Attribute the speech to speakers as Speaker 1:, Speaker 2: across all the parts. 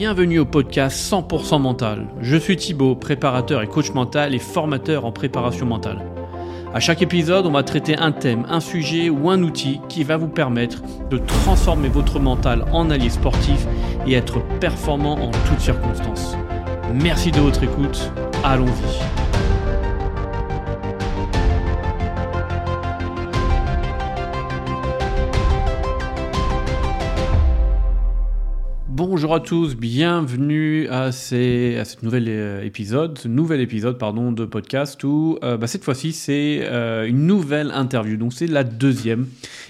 Speaker 1: bienvenue au podcast 100% mental. Je suis Thibaut, préparateur et coach mental et formateur en préparation mentale. À chaque épisode, on va traiter un thème, un sujet ou un outil qui va vous permettre de transformer votre mental en allié sportif et être performant en toutes circonstances. Merci de votre écoute, allons-y. Bonjour à tous, bienvenue à, ces, à euh, épisode, ce nouvel épisode pardon de podcast où euh, bah, cette fois-ci c'est euh, une nouvelle interview, donc c'est la deuxième.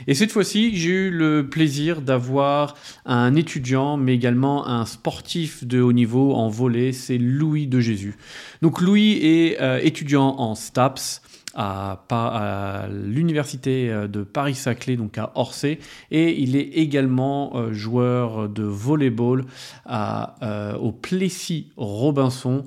Speaker 1: Et cette fois-ci j'ai eu le plaisir d'avoir un étudiant mais également un sportif de haut niveau en volet, c'est Louis de Jésus. Donc Louis est étudiant en STAPS à, l'université euh, de Paris-Saclay, donc à Orsay, et il est également euh, joueur de volleyball à, euh, au Plessis-Robinson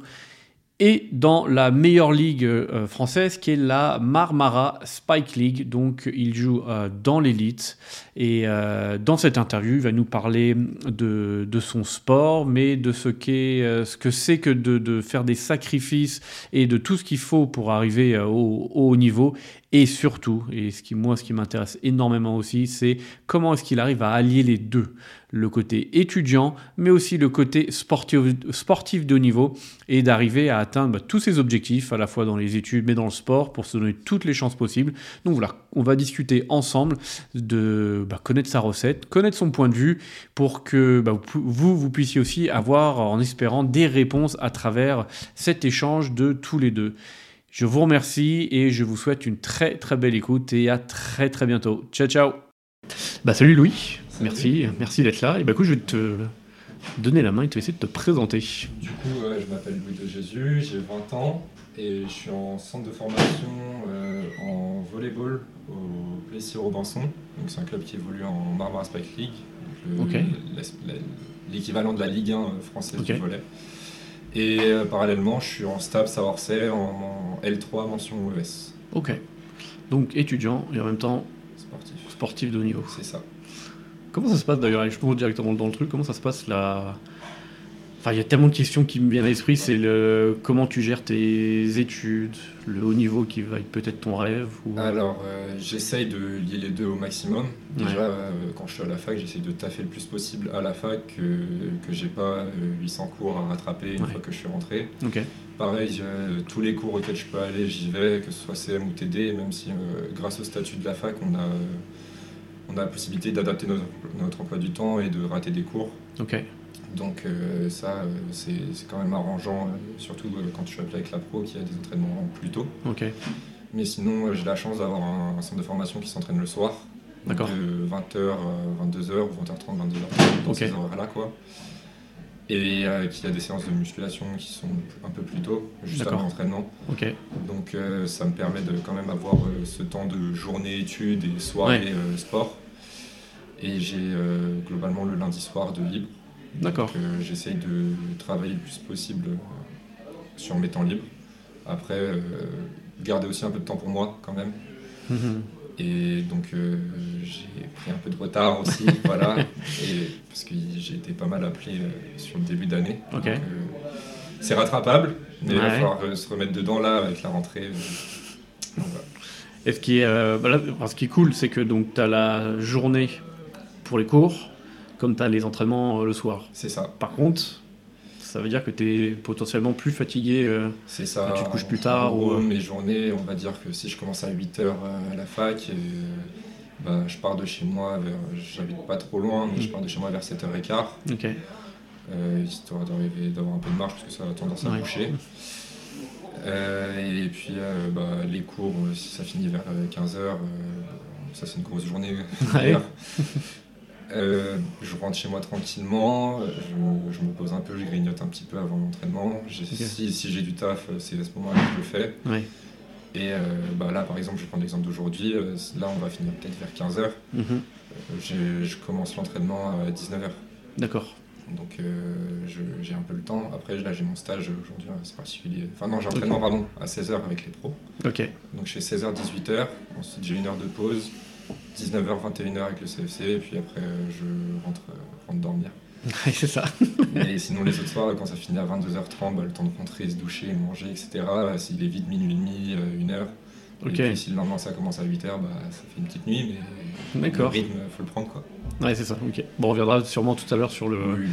Speaker 1: et dans la meilleure ligue euh, française qui est la Marmara Spike League. Donc il joue euh, dans l'élite et euh, dans cette interview il va nous parler de, son sport mais de ce, ce que c'est que de, faire des sacrifices et de tout ce qu'il faut pour arriver au haut niveau et surtout, et ce qui, moi, ce qui m'intéresse énormément aussi, c'est comment est-ce qu'il arrive à allier les deux. Le côté étudiant, mais aussi le côté sportif, de haut niveau, et d'arriver à atteindre bah, tous ses objectifs, à la fois dans les études, mais dans le sport, pour se donner toutes les chances possibles. Donc voilà, on va discuter ensemble de bah, connaître sa recette, connaître son point de vue, pour que bah, vous, vous puissiez aussi avoir, en espérant, des réponses à travers cet échange de tous les deux. Je vous remercie et je vous souhaite une très très belle écoute et à très très bientôt. Ciao ciao. Bah salut Louis. Salut. Merci, merci d'être là. Et bah écoute, je vais te donner la main et te laisser te présenter.
Speaker 2: Du coup, euh, je m'appelle Louis de Jésus, j'ai 20 ans et je suis en centre de formation euh, en volleyball au Plessis-Robinson. Donc c'est un club qui évolue en Marmara Spike League, l'équivalent okay. de la Ligue 1 française okay. du volley. Et euh, parallèlement, je suis en STAPS à Orsay en, en L3 mention ES.
Speaker 1: Ok. Donc étudiant et en même temps
Speaker 2: sportif,
Speaker 1: sportif de haut niveau.
Speaker 2: C'est ça.
Speaker 1: Comment ça se passe d'ailleurs? Je peux directement dans le truc. Comment ça se passe la Enfin, il y a tellement de questions qui me viennent à l'esprit. C'est le comment tu gères tes études, le haut niveau qui va être peut-être ton rêve. Ou...
Speaker 2: Alors, euh, j'essaye de lier les deux au maximum. Déjà, ouais. euh, quand je suis à la fac, j'essaye de taffer le plus possible à la fac, que, que j'ai pas 800 cours à rattraper une ouais. fois que je suis rentré.
Speaker 1: Okay.
Speaker 2: Pareil, tous les cours auxquels je peux aller, j'y vais, que ce soit CM ou TD, même si euh, grâce au statut de la fac, on a, on a la possibilité d'adapter notre, notre, emploi du temps et de rater des cours.
Speaker 1: Okay.
Speaker 2: Donc euh, ça, euh, c'est quand même arrangeant, euh, surtout quand je suis appelé avec la pro, qui a des entraînements plus tôt.
Speaker 1: Okay.
Speaker 2: Mais sinon, j'ai la chance d'avoir un, un, centre de formation qui s'entraîne le soir, de 20h, 22h ou 20h30, 22h, dans okay. ces horaires-là, quoi. Et euh, qui a des séances de musculation qui sont un peu plus tôt, juste avant l'entraînement.
Speaker 1: Okay.
Speaker 2: Donc euh, ça me permet de quand même avoir ce temps de journée études et soirée
Speaker 1: ouais.
Speaker 2: sport. Et j'ai globalement le lundi soir de libre.
Speaker 1: D'accord.
Speaker 2: Euh, J'essaye de travailler le plus possible sur mes temps libres. Après, euh, garder aussi un peu de temps pour moi quand même.
Speaker 1: Mm -hmm.
Speaker 2: Et donc euh, j'ai pris un peu de retard aussi, voilà, et, parce que j'ai été pas mal appelé sur le début d'année.
Speaker 1: Okay.
Speaker 2: c'est rattrapable, mais ouais. il va falloir se remettre dedans là avec la rentrée.
Speaker 1: Voilà. Et ce qui est, voilà, ce qui est cool, c'est que tu as la journée pour les cours, comme tu as les entraînements euh, le soir.
Speaker 2: C'est ça.
Speaker 1: Par contre, ça veut dire que tu es potentiellement plus fatigué. Euh,
Speaker 2: c'est ça.
Speaker 1: Tu te couches plus tard. Ou...
Speaker 2: gros, mes journées, on va dire que si je commence à 8h à la fac, et, bah, je pars de chez moi, vers, j'habite pas trop loin, mais mmh. je pars de chez moi vers 7h15.
Speaker 1: Ok.
Speaker 2: Euh, histoire d'arriver, d'avoir un peu de marche parce que ça a tendance à
Speaker 1: Ouais.
Speaker 2: boucher. Euh, et puis euh, bah, les cours, si ça finit vers 15h, ça c'est une grosse journée.
Speaker 1: Ouais.
Speaker 2: Euh, je rentre chez moi tranquillement, je, je, me pose un peu, je grignote un petit peu avant l'entraînement. Okay. Si, si j'ai du taf, c'est à ce moment-là que je le fais.
Speaker 1: Ouais.
Speaker 2: Et euh, bah là, par exemple, je vais prendre l'exemple d'aujourd'hui. Euh, là, on va finir peut-être vers 15h.
Speaker 1: Mm -hmm.
Speaker 2: je, je, commence l'entraînement à 19h.
Speaker 1: D'accord.
Speaker 2: Donc j'ai un peu le temps. Après, là, j'ai mon stage aujourd'hui, c'est particulier. Enfin, non, j'ai entraînement, okay. pardon, à 16h avec les pros.
Speaker 1: Ok.
Speaker 2: Donc je fais 16h, 18h. Ensuite, j'ai une heure de pause. 19h, 21h avec le CFC, et puis après je rentre, rentre dormir.
Speaker 1: c'est ça.
Speaker 2: et sinon, les autres soirs, quand ça finit à 22h30, bah, le temps de rentrer, se doucher, manger, etc. S'il est vite minuit et demi, une heure. Et puis si le lendemain ça commence à 8h, bah, ça fait une petite nuit, mais le rythme, faut le prendre. Quoi.
Speaker 1: Ouais, c'est ça. ok. Bon, on reviendra sûrement tout à l'heure sur le,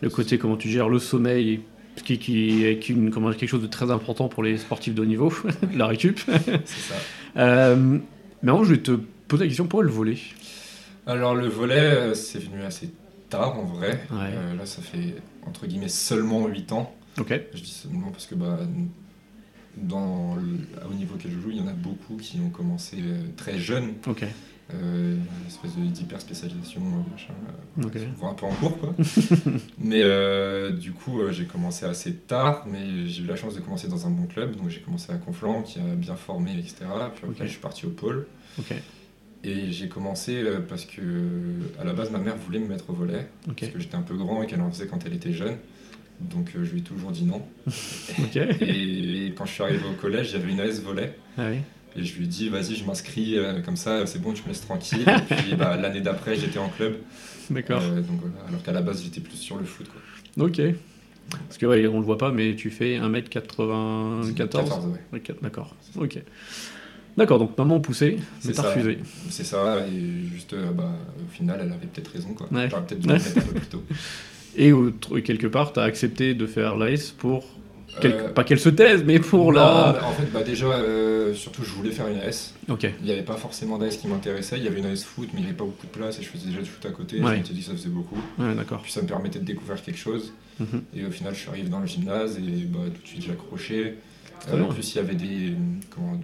Speaker 1: le côté comment tu gères le sommeil, qui, qui est une, comment, quelque chose de très important pour les sportifs de haut niveau, la récup.
Speaker 2: c'est ça.
Speaker 1: Euh, mais avant, je vais te poser la question pourquoi le volet
Speaker 2: Alors, le volet, euh, c'est venu assez tard en vrai. Euh, là, ça fait entre guillemets seulement 8 ans.
Speaker 1: Ok.
Speaker 2: Je dis seulement parce que bah, dans au niveau auquel je joue, il y en a beaucoup qui ont commencé très jeunes.
Speaker 1: Ok.
Speaker 2: Euh, une espèce d'hyper spécialisation, machin, euh, un peu en cours quoi. mais euh, du coup, j'ai commencé assez tard, mais j'ai eu la chance de commencer dans un bon club, donc j'ai commencé à Conflans qui a bien formé, etc. Puis après, je suis parti au pôle. Et j'ai commencé parce que à la base, ma mère voulait me mettre au volet, parce que j'étais un peu grand et qu'elle en faisait quand elle était jeune. Donc je lui ai toujours dit non. et, quand je suis arrivé au collège, j'avais une AS volet.
Speaker 1: Ah oui.
Speaker 2: Et je lui ai dit, vas-y, je m'inscris, euh, comme ça, c'est bon, tu me laisses tranquille. et puis bah, l'année d'après, j'étais en club.
Speaker 1: D'accord. Euh,
Speaker 2: donc, alors qu'à la base, j'étais plus sur le foot. Quoi.
Speaker 1: Ok. Parce que, ouais, on le voit pas, mais tu fais 1m94
Speaker 2: 14,
Speaker 1: ouais. D'accord. Ok. D'accord, donc maman poussée, mais t'as refusé.
Speaker 2: C'est ça, et juste, euh, bah, au final, elle avait peut-être raison, quoi. J'aurais peut-être dû mettre un peu plus tôt.
Speaker 1: Et quelque part, t'as accepté de faire l'AS pour euh, pas qu'elle se taise, mais pour la.
Speaker 2: En fait, bah déjà, euh, surtout, je voulais faire une AS.
Speaker 1: Ok.
Speaker 2: Il n'y avait pas forcément d'AS qui m'intéressait. Il y avait une AS foot, mais il n'y avait pas beaucoup de place et je faisais déjà du foot à côté. Ouais. Je m'étais dit que ça faisait beaucoup.
Speaker 1: Ouais, d'accord.
Speaker 2: Puis ça me permettait de découvrir quelque chose. Mhm. Et au final, je suis arrivé dans le gymnase et bah, tout de suite, j'ai accroché. Euh, en plus, il y avait des.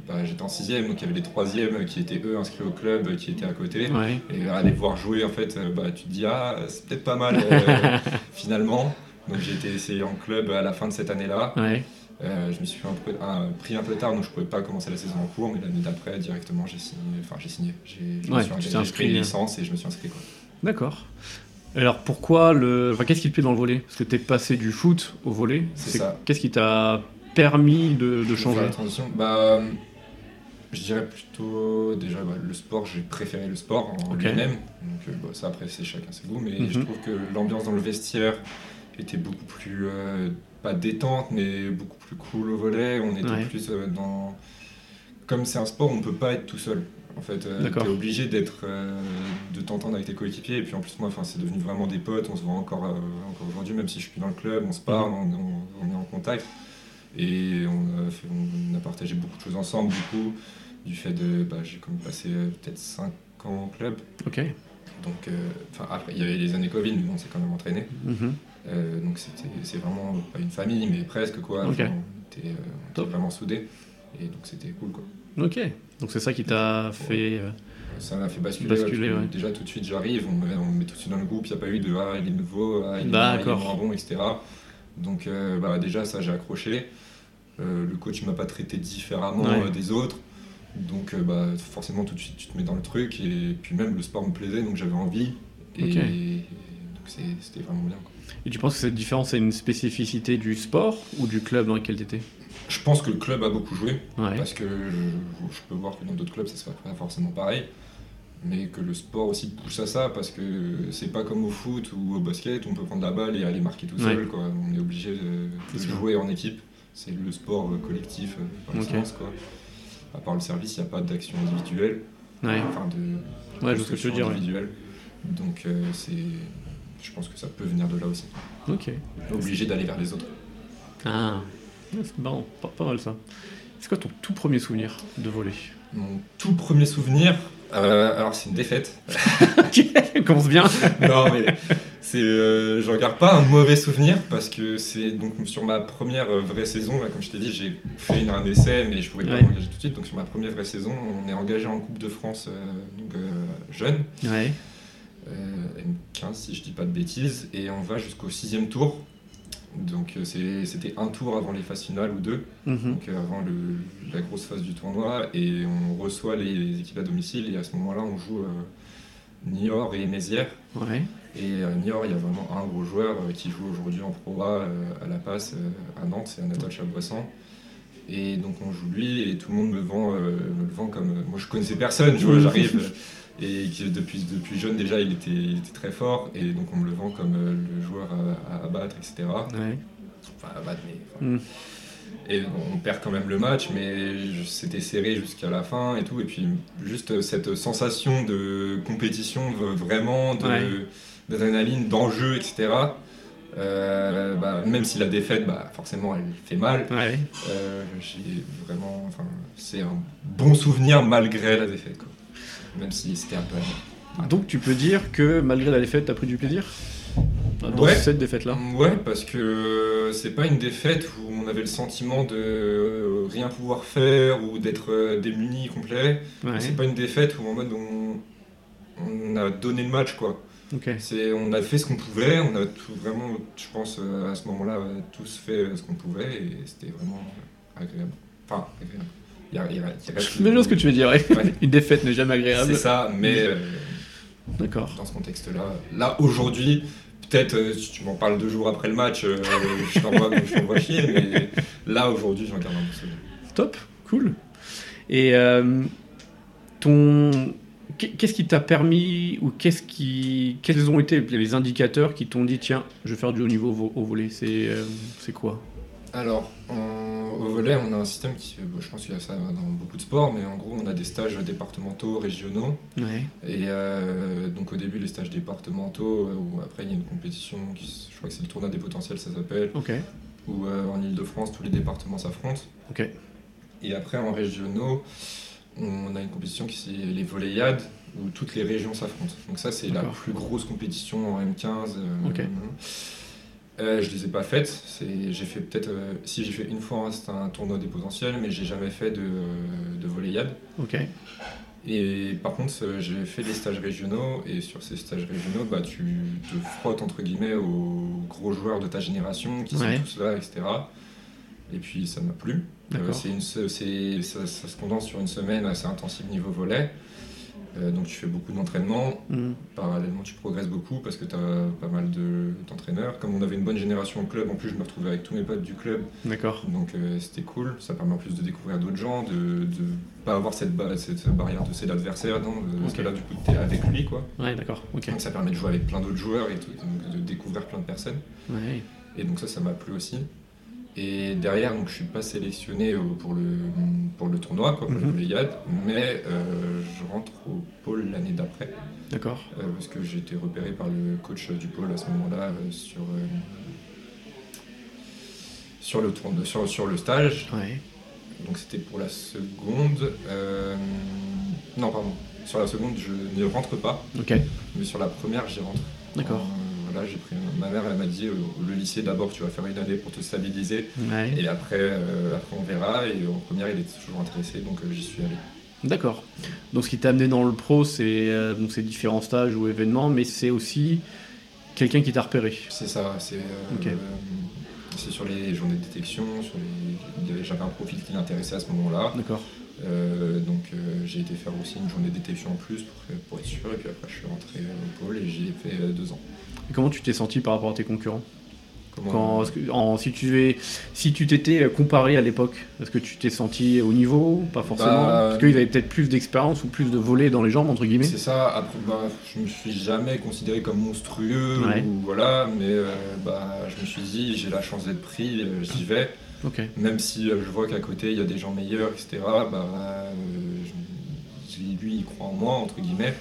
Speaker 2: Bah, J'étais en sixième, donc il y avait des troisièmes qui étaient eux inscrits au club, qui étaient à côté. Et aller voir jouer, en fait, bah, tu te dis, ah, c'est peut-être pas mal finalement. Donc j'ai été essayé en club à la fin de cette année-là. Euh, je me suis pris un peu tard, donc je ne pouvais pas commencer la saison en cours, mais l'année d'après, directement, j'ai signé. Enfin, j'ai signé. J'ai pris une licence et je me suis inscrit.
Speaker 1: D'accord. Alors pourquoi le. Enfin, qu'est-ce qui te plaît dans le volet Parce que tu es passé du foot au volet.
Speaker 2: C'est ça.
Speaker 1: Qu'est-ce qui t'a permis de, changer
Speaker 2: la transition bah, Je dirais plutôt. Déjà, bah, le sport, j'ai préféré le sport en lui-même. Donc, euh, bah, ça, après, c'est chacun ses goûts. Mais mhm. je trouve que l'ambiance dans le vestiaire était beaucoup plus. Euh, pas détente, mais beaucoup plus cool au volet. On était plus euh, dans. Comme c'est un sport, on ne peut pas être tout seul. En fait, euh, tu es obligé d'être, euh, de t'entendre avec tes coéquipiers. Et puis en plus, moi, c'est devenu vraiment des potes. On se voit encore, encore aujourd'hui, même si je suis plus dans le club, on se parle, mhm. on, est en contact. Et on a, fait, on a, partagé beaucoup de choses ensemble, du coup, du fait de. Bah, j'ai comme passé peut-être 5 ans en club.
Speaker 1: Ok.
Speaker 2: Donc, enfin, après, il y avait les années Covid, mais on s'est quand même entraîné. Mhm. Euh, donc c'est vraiment pas une famille, mais presque quoi. on était, euh, vraiment soudés. Et donc c'était cool quoi.
Speaker 1: Ok, donc c'est ça qui t'a fait. Euh,
Speaker 2: ça m'a fait basculer. Déjà tout de suite j'arrive, on, me met tout de suite dans le groupe, il n'y a pas eu de ah il est nouveau, ah, il, est, bon, etc. Donc bah, déjà ça j'ai accroché. le coach m'a pas traité différemment des autres. Donc bah, forcément tout de suite tu te mets dans le truc et puis même le sport me plaisait donc j'avais envie. Et, donc c'était vraiment bien.
Speaker 1: Et tu penses que cette différence est une spécificité du sport ou du club dans lequel tu étais
Speaker 2: Je pense que le club a beaucoup joué, parce que je, peux voir que dans d'autres clubs ça se passe pas forcément pareil, mais que le sport aussi pousse à ça, parce que c'est pas comme au foot ou au basket, on peut prendre la balle et aller marquer tout seul, quoi. on est obligé de, jouer en équipe, c'est le sport collectif par excellence. Quoi. À part le service, il n'y a pas d'action individuelle, enfin de,
Speaker 1: ouais, je dire,
Speaker 2: individuelle. Donc euh, c'est je pense que ça peut venir de là aussi.
Speaker 1: Ok.
Speaker 2: Obligé d'aller vers les autres.
Speaker 1: Ah, c'est marrant, pas, mal ça. C'est quoi ton tout premier souvenir de voler?
Speaker 2: Mon tout premier souvenir, euh, alors c'est une défaite.
Speaker 1: commence bien.
Speaker 2: non mais c'est, euh, je regarde pas un mauvais souvenir parce que c'est donc sur ma première euh, vraie saison, comme je t'ai dit, j'ai fait un essai mais je pouvais pas m'engager tout de suite. Donc sur ma première vraie saison, on est engagé en Coupe de France donc, jeune.
Speaker 1: Ouais.
Speaker 2: M15 si je dis pas de bêtises, et on va jusqu'au sixième tour. Donc euh, c'était un tour avant les phases finales ou deux, mhm. donc euh, avant le, la grosse phase du tournoi, et on reçoit les, équipes à domicile, et à ce moment-là on joue euh, Niort et Mézières. Et Niort, il y a vraiment un gros joueur qui joue aujourd'hui en Pro A à la passe à Nantes, c'est Anatole Chaboissan. Et donc on joue lui et tout le monde me vend, me vend comme. Moi je connaissais personne, j'arrive et qui depuis, depuis jeune déjà il était, très fort et donc on me le vend comme le joueur à, abattre, etc. Enfin, à battre, mais. Mm. Et on perd quand même le match, mais c'était serré jusqu'à la fin et tout. Et puis juste cette sensation de compétition, vraiment, d'adrénaline, d'enjeu, etc. Euh, bah, même si la défaite, bah, forcément, elle fait mal. Euh, vraiment, c'est un bon souvenir malgré la défaite, même si c'était un peu.
Speaker 1: Donc tu peux dire que malgré la défaite, t'as pris du plaisir
Speaker 2: dans cette défaite-là? Ouais, parce que c'est pas une défaite où on avait le sentiment de rien pouvoir faire ou d'être euh, démuni complet. C'est pas une défaite où en mode on, on a donné le match quoi. C'est, on a fait ce qu'on pouvait, on a tout vraiment, je pense, euh, à ce moment-là, tous fait ce qu'on pouvait et c'était vraiment agréable. Enfin, agréable. Y a, y
Speaker 1: a, ce que tu veux dire, une défaite n'est jamais agréable.
Speaker 2: C'est ça, mais euh,
Speaker 1: D'accord.
Speaker 2: dans ce contexte-là, là aujourd'hui, peut-être euh, si tu m'en parles deux jours après le match, je t'envoie chier, mais là aujourd'hui, j'en garde un peu
Speaker 1: Top, cool. Et ton Qu'est-ce qui t'a permis ou qu'est-ce qui, quels ont été les indicateurs qui t'ont dit tiens, je vais faire du haut niveau au volet C'est euh, c'est quoi?
Speaker 2: Alors, au volet, on a un système qui, je pense qu'il y a ça dans beaucoup de sports, mais en gros, on a des stages départementaux, régionaux. Et euh, donc au début, les stages départementaux, euh, où après il y a une compétition, je crois que c'est le tournoi des potentiels, ça s'appelle. Où en Ile-de-France, tous les départements s'affrontent. Et après, en régionaux, on a une compétition qui c'est les Volleyades où toutes les régions s'affrontent. Donc ça c'est la plus grosse compétition en M15. Euh,
Speaker 1: okay.
Speaker 2: Euh, je les ai pas faites. J'ai fait peut-être euh, si j'ai fait une fois c'était un tournoi des potentiels, mais j'ai jamais fait de, de Volleyade.
Speaker 1: Ok.
Speaker 2: Et par contre, euh, j'ai fait des stages régionaux, et sur ces stages régionaux, bah, tu te frottes entre guillemets aux gros joueurs de ta génération qui sont tous là, etc. Et puis ça m'a plu. Euh, c'est une, ça, ça, se condense sur une semaine assez intensive niveau volet. Euh, donc tu fais beaucoup d'entraînement. Mhm. Parallèlement, tu progresses beaucoup parce que tu as pas mal d'entraîneurs. Comme on avait une bonne génération au club, en plus je me retrouvais avec tous mes potes du club.
Speaker 1: D'accord.
Speaker 2: Donc euh, c'était cool. Ça permet en plus de découvrir d'autres gens, de ne pas avoir cette, cette barrière de c'est l'adversaire, parce que là du coup tu es avec lui. Quoi.
Speaker 1: Ouais, d'accord.
Speaker 2: Donc ça permet de jouer avec plein d'autres joueurs et de découvrir plein de personnes.
Speaker 1: Ouais.
Speaker 2: Et donc ça, ça m'a plu aussi. Et derrière, donc, je suis pas sélectionné pour le, pour le tournoi, quoi, pour mm -hmm. mais euh, je rentre au pôle l'année d'après.
Speaker 1: D'accord.
Speaker 2: Euh, parce que j'ai été repéré par le coach du pôle à ce moment-là euh, sur, sur, le sur, sur le stage.
Speaker 1: Ouais.
Speaker 2: Donc c'était pour la seconde. non, pardon. Sur la seconde, je ne rentre pas.
Speaker 1: Ok.
Speaker 2: Mais sur la première, j'y rentre.
Speaker 1: D'accord
Speaker 2: j'ai pris ma mère, elle m'a dit euh, le lycée d'abord, tu vas faire une année pour te stabiliser, et après, euh, après on verra. Et en première, il était toujours intéressé, donc euh, j'y suis allé.
Speaker 1: D'accord. Donc ce qui t'a amené dans le pro, c'est ces différents stages ou événements, mais c'est aussi quelqu'un qui t'a repéré.
Speaker 2: C'est ça. C'est c'est sur les journées de détection. Sur les... J'avais un profil qui l'intéressait à ce moment-là.
Speaker 1: D'accord.
Speaker 2: donc j'ai été faire aussi une journée de détection en plus pour, pour, être sûr. Et puis après, je suis rentré au pôle et j'y ai fait deux ans
Speaker 1: comment tu t'es senti par rapport à tes concurrents quand, en, si tu si tu t'étais comparé à l'époque, est-ce que tu t'es senti au niveau Pas forcément. Bah, Parce qu'ils avaient peut-être plus d'expérience ou plus de volets dans les jambes entre guillemets.
Speaker 2: C'est ça. Après, bah, je me suis jamais considéré comme monstrueux ou voilà, mais euh, bah, je me suis dit j'ai la chance d'être pris, euh, j'y vais. Même si euh, je vois qu'à côté il y a des gens meilleurs, etc. Bah, lui il croit en moi entre guillemets.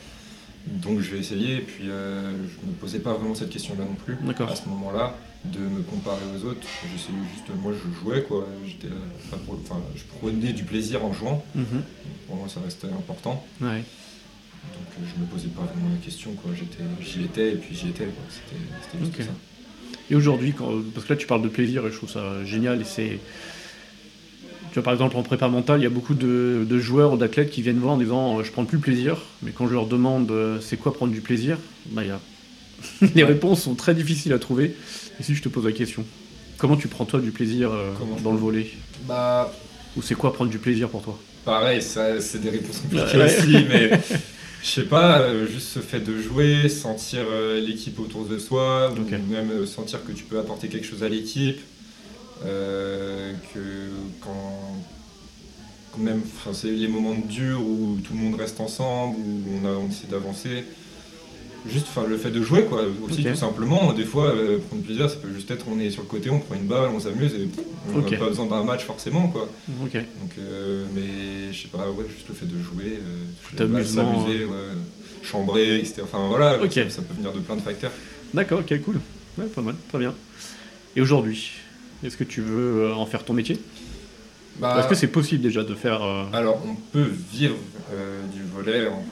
Speaker 2: Donc je vais essayer, et puis euh, je ne me posais pas vraiment cette question-là non plus à ce moment-là, de me comparer aux autres. J'essayais juste, moi je jouais, quoi. J'étais, enfin, je prenais du plaisir en jouant. Mhm. Pour moi ça restait important.
Speaker 1: Donc
Speaker 2: euh, je ne me posais pas vraiment la question, quoi. J'étais, j'y étais, et puis j'y étais, C'était, juste ça.
Speaker 1: Et aujourd'hui, parce que là tu parles de plaisir, et je trouve ça génial, et c'est tu vois, par exemple, en prépa mentale, il y a beaucoup de, joueurs ou d'athlètes qui viennent voir en disant euh, je prends plus plaisir, mais quand je leur demande euh, c'est quoi prendre du plaisir, bah, y a... les réponses sont très difficiles à trouver. Et si je te pose la question, comment tu prends toi du plaisir euh, dans le volet
Speaker 2: bah...
Speaker 1: Ou c'est quoi prendre du plaisir pour toi?
Speaker 2: Pareil, c'est des réponses compliquées aussi, mais je sais pas, juste ce fait de jouer, sentir l'équipe autour de soi, ou même sentir que tu peux apporter quelque chose à l'équipe. Euh, que quand même, c'est les moments durs où tout le monde reste ensemble, où on, a, on essaie d'avancer. Juste le fait de jouer, quoi. Aussi, tout simplement. Des fois, euh, prendre plaisir, ça peut juste être on est sur le côté, on prend une balle, on s'amuse et on n'a pas besoin d'un match forcément, quoi. Donc, euh, mais je sais pas, ouais, juste le fait de jouer,
Speaker 1: euh, s'amuser,
Speaker 2: chambrer, etc. Enfin voilà, ça, peut venir de plein de facteurs.
Speaker 1: D'accord, ok, cool. Ouais, pas mal, très bien. Et aujourd'hui, est-ce que tu veux euh, en faire ton métier? Bah, Est-ce que c'est possible déjà de faire.
Speaker 2: Alors, on peut vivre du volet en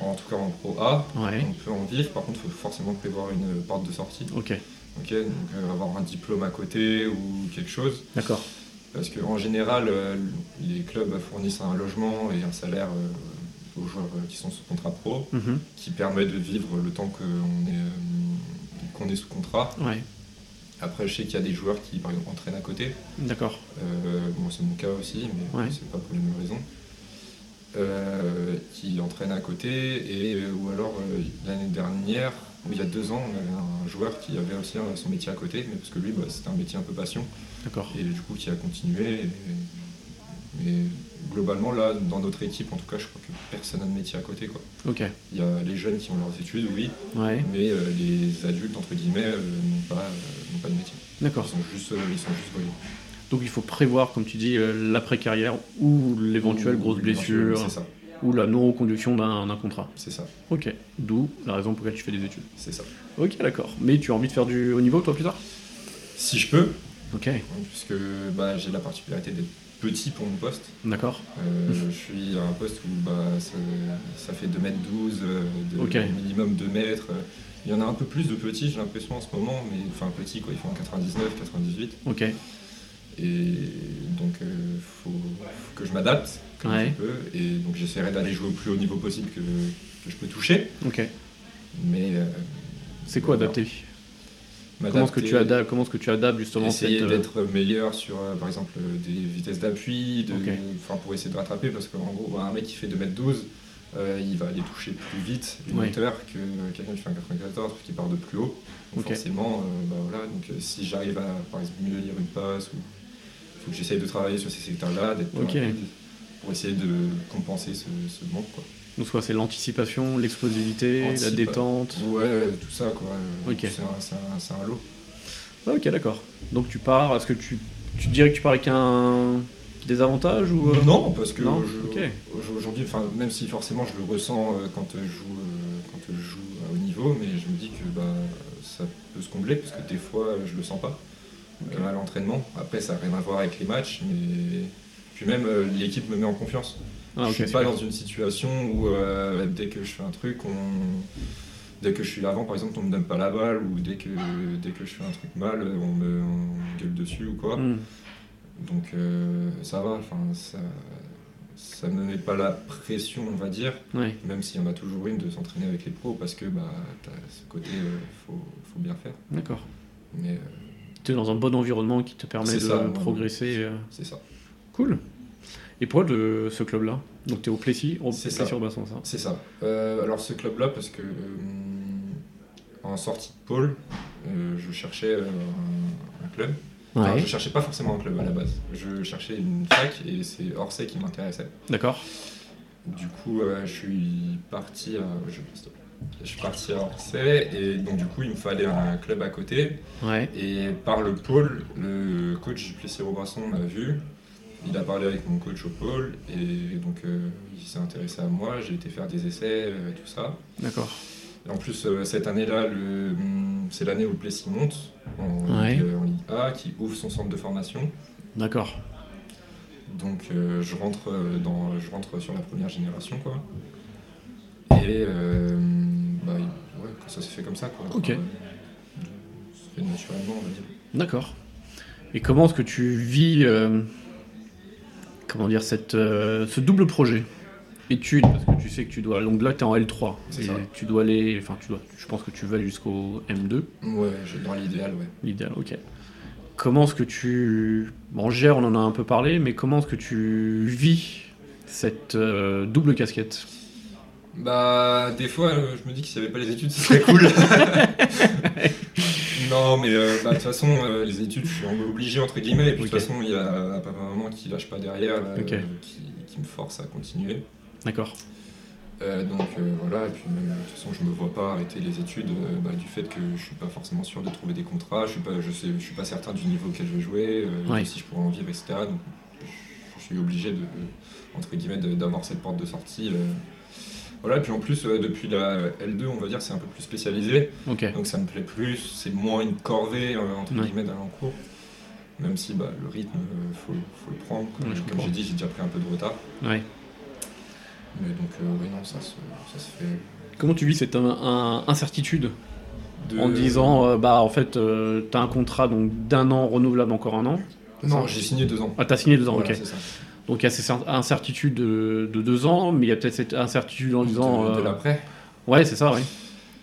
Speaker 2: en tout cas en Pro A, on peut en vivre. Par contre, il faut forcément prévoir une porte de sortie.
Speaker 1: Ok.
Speaker 2: Ok, donc euh, avoir un diplôme à côté ou quelque chose.
Speaker 1: D'accord.
Speaker 2: Parce qu'en général, euh, les clubs fournissent un logement et un salaire euh, aux joueurs qui sont sous contrat pro, mhm. qui permet de vivre le temps qu'on est, qu'on est sous contrat.
Speaker 1: Ouais.
Speaker 2: Après, je sais qu'il y a des joueurs qui, par exemple, entraînent à côté.
Speaker 1: D'accord.
Speaker 2: bon, c'est mon cas aussi, mais c'est pas pour les mêmes raisons. Euh, qui entraîne à côté, et, euh, ou alors euh, l'année dernière, ou il y a deux ans, on avait un joueur qui avait aussi son métier à côté, mais parce que lui, bah, c'était un métier un peu passion.
Speaker 1: D'accord.
Speaker 2: Et du coup, qui a continué. mais globalement, là, dans notre équipe, en tout cas, je crois que personne n'a de métier à côté. Quoi.
Speaker 1: Ok.
Speaker 2: Il y a les jeunes qui ont leurs études, oui,
Speaker 1: ouais.
Speaker 2: mais les adultes, entre guillemets, n'ont pas, pas, de métier.
Speaker 1: D'accord.
Speaker 2: Ils sont juste, ils sont juste voyous.
Speaker 1: Donc il faut prévoir, comme tu dis, euh, l'après-carrière ou l'éventuelle grosse blessure. Ou la non-reconduction d'un contrat.
Speaker 2: C'est ça.
Speaker 1: Ok. D'où la raison pour laquelle tu fais des études.
Speaker 2: C'est ça.
Speaker 1: Ok, d'accord. Mais tu as envie de faire du haut niveau, toi, plus tard?
Speaker 2: Si je peux.
Speaker 1: Ok.
Speaker 2: Puisque bah, j'ai la particularité d'être petit pour mon poste.
Speaker 1: D'accord.
Speaker 2: Euh, je suis à un poste où bah, ça, fait 2m12, euh, de minimum 2 mètres. Il y en a un peu plus de petits, j'ai l'impression en ce moment, mais enfin petits quoi, ils font 99, 98.
Speaker 1: Ok.
Speaker 2: Et donc, il euh, faut, que je m'adapte comme je peux. Et donc, j'essaierai d'aller jouer au plus haut niveau possible que, je peux toucher.
Speaker 1: Ok.
Speaker 2: Mais.
Speaker 1: C'est quoi adapter? Comment est-ce que tu adaptes Comment est-ce que tu adaptes justement
Speaker 2: Essayer euh, d'être meilleur sur, par exemple, des vitesses d'appui, de, pour essayer de rattraper, parce qu'en gros, un mec qui fait 2m12, il va aller toucher plus vite une hauteur que quelqu'un qui fait un 94 qui part de plus haut. Donc forcément, bah voilà, donc si j'arrive à par exemple mieux lire une passe ou faut que j'essaye de travailler sur ces secteurs-là, d'être pour essayer de compenser ce, manque. Quoi.
Speaker 1: Donc soit c'est l'anticipation, l'explosivité, la détente.
Speaker 2: Ouais, tout ça quoi. C'est un, lot.
Speaker 1: Ah, ok, d'accord. Donc tu pars, est-ce que tu, tu dirais que tu pars avec un désavantage ou
Speaker 2: euh? Non, parce que aujourd'hui, même si forcément je le ressens euh, quand je joue, euh, quand je joue à haut niveau, mais je me dis que bah, ça peut se combler parce que des fois je le sens pas à l'entraînement. Après, ça n'a rien à voir avec les matchs, mais puis même euh, l'équipe me met en confiance. Ah, je ne suis pas dans une situation où euh, dès que je fais un truc, on... dès que je suis l'avant, par exemple, on me donne pas la balle, ou dès que, dès que je fais un truc mal, on me gueule dessus ou quoi. Hmm. Donc euh, ça va, enfin ça, ça ne met pas la pression, on va dire, même s'il y en a toujours une de s'entraîner avec les pros, parce que bah, as ce côté, il faut, faut, bien faire.
Speaker 1: D'accord.
Speaker 2: Mais
Speaker 1: tu es dans un bon environnement qui te permet de progresser. Euh.
Speaker 2: C'est ça.
Speaker 1: Cool. Et pourquoi de ce club-là Donc tu es au Plessis,
Speaker 2: c'est ça.
Speaker 1: sur Basson, ça
Speaker 2: C'est ça. Euh, alors ce club-là, parce que euh, en sortie de pôle, je cherchais un, club. Je cherchais pas forcément un club à la base. Je cherchais une fac et c'est Orsay qui m'intéressait.
Speaker 1: D'accord.
Speaker 2: Du coup, je suis parti à. Je... Je suis parti à Orsay et donc du coup il me fallait un club à côté. Et par le pôle, le coach du Plessis-Robinson m'a vu. Il a parlé avec mon coach au pôle et donc euh, il s'est intéressé à moi. J'ai été faire des essais, euh, tout ça.
Speaker 1: D'accord.
Speaker 2: En plus, euh, cette année-là, hum, c'est l'année où le Plessis monte en, Ligue A, qui ouvre son centre de formation.
Speaker 1: D'accord.
Speaker 2: Donc je, rentre dans, je rentre sur la première génération. quoi. Et bah, ouais, ça s'est fait comme ça. Quoi.
Speaker 1: Ok.
Speaker 2: fait naturellement, on va dire.
Speaker 1: D'accord. Et comment est-ce que tu vis, euh, comment dire, cette, euh, ce double projet Études, parce que tu sais que tu dois. Donc là, tu es en L3. Et tu dois aller. Enfin, tu dois. Je pense que tu vas jusqu'au M2.
Speaker 2: Ouais, dans l'idéal, ouais.
Speaker 1: L'idéal, ok. Comment est-ce que tu. Bon, gère, on en a un peu parlé, mais comment est-ce que tu vis cette euh, double casquette?
Speaker 2: Bah, des fois, euh, je me dis que s'il n'y avait pas les études, ce serait cool. Non, mais bah, de toute façon, les études, je suis obligé entre guillemets. Et puis de toute façon, il y a papa maman qui lâche pas derrière, qui, qui, me force à continuer.
Speaker 1: D'accord.
Speaker 2: Euh, donc euh, voilà, et puis de toute façon je me vois pas arrêter les études euh, bah, du fait que je suis pas forcément sûr de trouver des contrats, je suis pas, je sais, je suis pas certain du niveau auquel je vais jouer, si je pourrais en vivre, etc. Donc je, suis obligé de, entre guillemets d'avoir cette porte de sortie. Voilà, et puis en plus depuis la L2 on va dire c'est un peu plus spécialisé, donc ça me plaît plus, c'est moins une corvée entre guillemets d'aller en cours. Même si bah, le rythme, faut, faut le prendre. Comme, j'ai dit, j'ai déjà pris un peu de retard. Mais donc, euh, oui, non, ça se, ça se, fait.
Speaker 1: Comment tu vis cette incertitude En disant, euh, bah, en fait, euh, tu as un contrat d'un an renouvelable encore un an?
Speaker 2: Non, j'ai signé deux ans.
Speaker 1: Ah, tu as signé deux ans, ok. Donc il y a cette incertitude de, de, deux ans, mais il y a peut-être cette incertitude en disant.
Speaker 2: De, l'après
Speaker 1: Ouais, c'est ça, oui.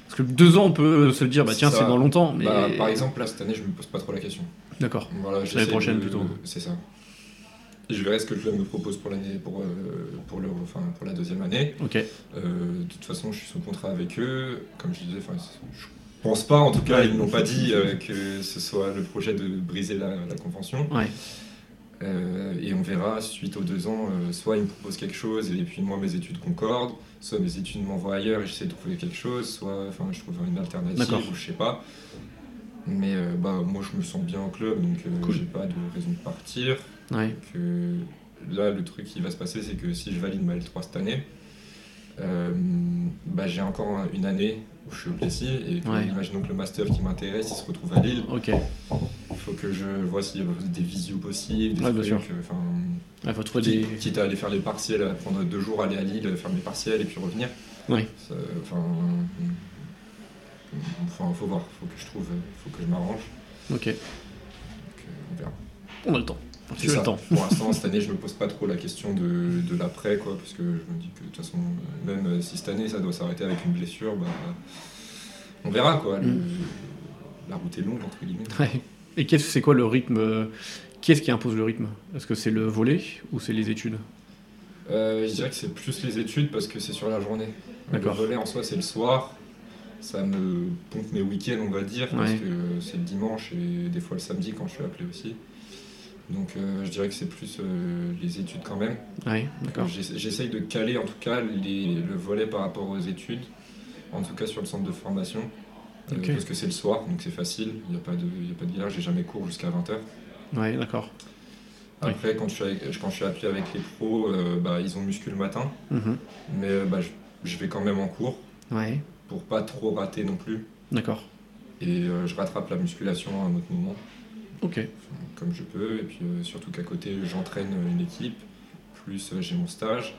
Speaker 1: Parce que deux ans, on peut se dire, bah tiens, c'est dans longtemps. Mais...
Speaker 2: Bah, par exemple, là, cette année, je me pose pas trop la question.
Speaker 1: D'accord.
Speaker 2: Voilà,
Speaker 1: L'année prochaine, plutôt.
Speaker 2: C'est ça. Je verrai ce que le club me propose pour l'année, pour, euh, pour, le, enfin, pour la deuxième année.
Speaker 1: Ok. Euh,
Speaker 2: de toute façon, je suis sous contrat avec eux. Comme je disais, enfin, je pense pas, en tout cas, ils n'ont pas dit euh, que ce soit le projet de briser la, convention.
Speaker 1: Ouais.
Speaker 2: Et on verra, suite aux deux ans, soit ils me proposent quelque chose et puis moi mes études concordent, soit mes études m'envoient ailleurs et j'essaie de trouver quelque chose, soit enfin, je trouve une alternative ou je sais pas. Mais bah, moi je me sens bien au club donc j'ai pas de raison de partir. Là, le truc qui va se passer, c'est que si je valide ma L3 cette année, euh, bah, j'ai encore une année où je suis au Plessis et imaginons que le master qui m'intéresse il se retrouve à Lille.
Speaker 1: Ok.
Speaker 2: Il faut que je vois s'il y a des visios possibles, des trucs. Enfin,
Speaker 1: il faut trouver des...
Speaker 2: quitte à aller faire les partiels, à prendre deux jours, aller à Lille, faire mes partiels et puis revenir.
Speaker 1: Oui.
Speaker 2: Enfin, enfin, faut voir, faut que je trouve, faut que je m'arrange.
Speaker 1: Ok. Donc,
Speaker 2: euh, on verra.
Speaker 1: On a le temps.
Speaker 2: Pour l'instant, cette année, je me pose pas trop la question de, de l'après, quoi, parce que je me dis que de toute façon, même si cette année ça doit s'arrêter avec une blessure, bah, on verra, quoi. Mm. la route est longue, entre guillemets.
Speaker 1: Et qu'est-ce c'est quoi le rythme Qui est-ce qui impose le rythme? Est-ce que c'est le volet ou c'est les études?
Speaker 2: Euh, Je dirais que c'est plus les études parce que c'est sur la journée. Le volet en soi, c'est le soir. Ça me pompe mes week-ends, on va dire, parce que c'est le dimanche et des fois le samedi quand je suis appelé aussi. Donc euh, je dirais que c'est plus euh, les études quand même.
Speaker 1: Oui, d'accord.
Speaker 2: J'essaye de caler en tout cas le volet par rapport aux études, en tout cas sur le centre de formation. Euh, parce que c'est le soir, donc c'est facile, il n'y a pas de, a pas de j'ai jamais cours jusqu'à 20h.
Speaker 1: Oui, d'accord.
Speaker 2: Après, quand, je suis quand je suis appelé avec les pros, bah, ils ont muscu le matin, mhm. mais bah, je, vais quand même en cours
Speaker 1: ouais.
Speaker 2: pour pas trop rater non plus.
Speaker 1: D'accord.
Speaker 2: Et je rattrape la musculation à un autre moment.
Speaker 1: Ok.
Speaker 2: Comme je peux, et puis euh, surtout qu'à côté j'entraîne une équipe, plus euh, j'ai mon stage.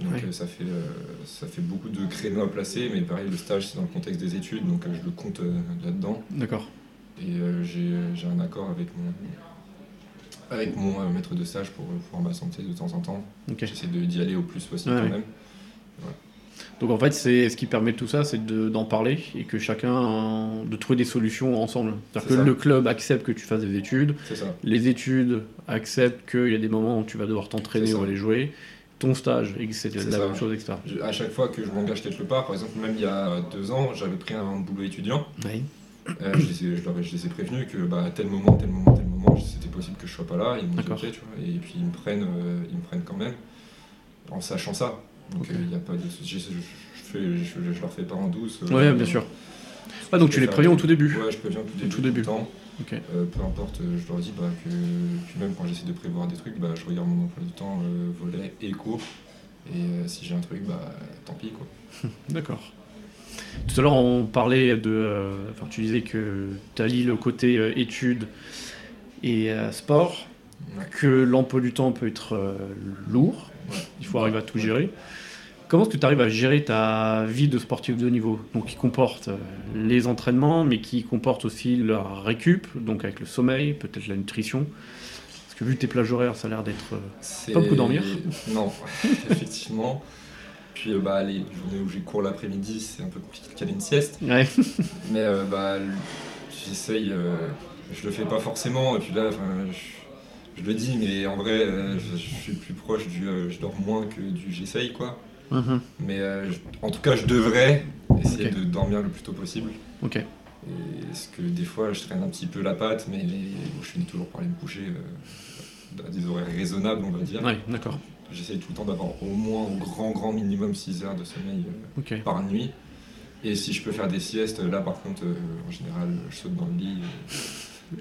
Speaker 2: Donc euh, ça, fait, ça fait beaucoup de créneaux à placer, mais pareil, le stage c'est dans le contexte des études, donc je le compte là-dedans.
Speaker 1: D'accord.
Speaker 2: Et j'ai un accord avec mon, avec mon maître de stage pour pouvoir m'absenter de temps en temps. J'essaie d'y aller au plus possible quand même.
Speaker 1: Donc en fait, c'est ce qui permet tout ça, c'est d'en parler et que chacun de trouver des solutions ensemble. C'est-à-dire que le club accepte que tu fasses des études, les études acceptent qu'il y a des moments où tu vas devoir t'entraîner ou aller jouer, ton stage, c'est la même chose, etc.
Speaker 2: À chaque fois que je m'engage quelque part, par exemple, même il y a deux ans, j'avais pris un boulot étudiant.
Speaker 1: Oui.
Speaker 2: Euh, je, les ai, je, les ai, prévenus que bah, à tel moment, tel moment, tel moment, c'était possible que je sois pas là. Ils m'ont dit ok, tu vois. Et puis ils me prennent, euh, ils me prennent quand même, en sachant ça. Donc il n'y euh, a pas de je, je, je, leur fais pas en douce.
Speaker 1: Euh, oui, bien sûr. Ah, donc tu les préviens au tout début
Speaker 2: Ouais, je préviens au tout début. Temps. Euh, peu importe, je leur dis bah, que, même quand j'essaie de prévoir des trucs, bah, je regarde mon emploi du temps, volet et cours. Et si j'ai un truc, bah, tant pis. quoi.
Speaker 1: D'accord. Tout à l'heure, on parlait de. Enfin, tu disais que tu allies le côté études et sport, que l'emploi du temps peut être lourd. Il faut arriver à tout gérer. Comment est-ce que tu arrives à gérer ta vie de sportif de haut niveau? Donc, qui comporte euh, les entraînements, mais qui comporte aussi la récup, donc avec le sommeil, peut-être la nutrition. Parce que vu tes plages horaires, ça a l'air d'être euh, pas beaucoup dormir.
Speaker 2: Non, effectivement. Puis euh, bah, les journées où j'ai cours l'après-midi, c'est un peu compliqué de caler une sieste.
Speaker 1: Ouais.
Speaker 2: Mais bah, j'essaye, je le fais pas forcément. Et puis là, je, le dis, mais en vrai, je, suis plus proche du je dors moins que du j'essaye, quoi.
Speaker 1: Mhm.
Speaker 2: Mais euh, en tout cas, je devrais essayer de dormir le plus tôt possible.
Speaker 1: Ok.
Speaker 2: Et ce que des fois, je traîne un petit peu la patte, mais je finis toujours par aller me coucher à des horaires raisonnables, on va dire.
Speaker 1: Ouais, d'accord.
Speaker 2: J'essaye tout le temps d'avoir au moins, au grand, grand minimum 6 heures de sommeil par nuit. Et si je peux faire des siestes, là par contre, en général, je saute dans le lit.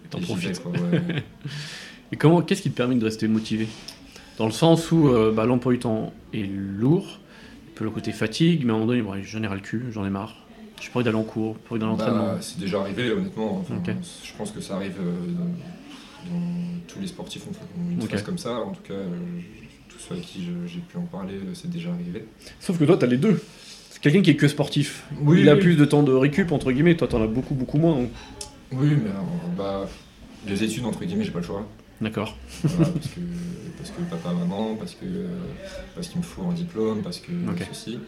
Speaker 1: T'en profites. Et comment, qu'est-ce qui te permet de rester motivé? Dans le sens où euh, bah, l'emploi du temps est lourd, un peu le côté fatigue, mais à un moment donné, j'en ai ras le cul, j'en ai marre. Je pourrais d'aller en cours, je pourrais dans l'entraînement.
Speaker 2: Bah, c'est déjà arrivé, honnêtement. Je pense que ça arrive euh, dans, tous les sportifs ont une phase comme ça. En tout cas, euh, tous ceux à qui j'ai pu en parler, c'est déjà arrivé.
Speaker 1: Sauf que toi, tu as les deux. C'est quelqu'un qui est que sportif. Oui, il a plus de temps de récup, entre guillemets. Toi, t'en as beaucoup, beaucoup moins.
Speaker 2: Oui, mais bah, les études, entre guillemets, j'ai pas le choix.
Speaker 1: D'accord.
Speaker 2: parce, que, parce que papa, maman, parce que parce qu'il me faut un diplôme, parce que ceci.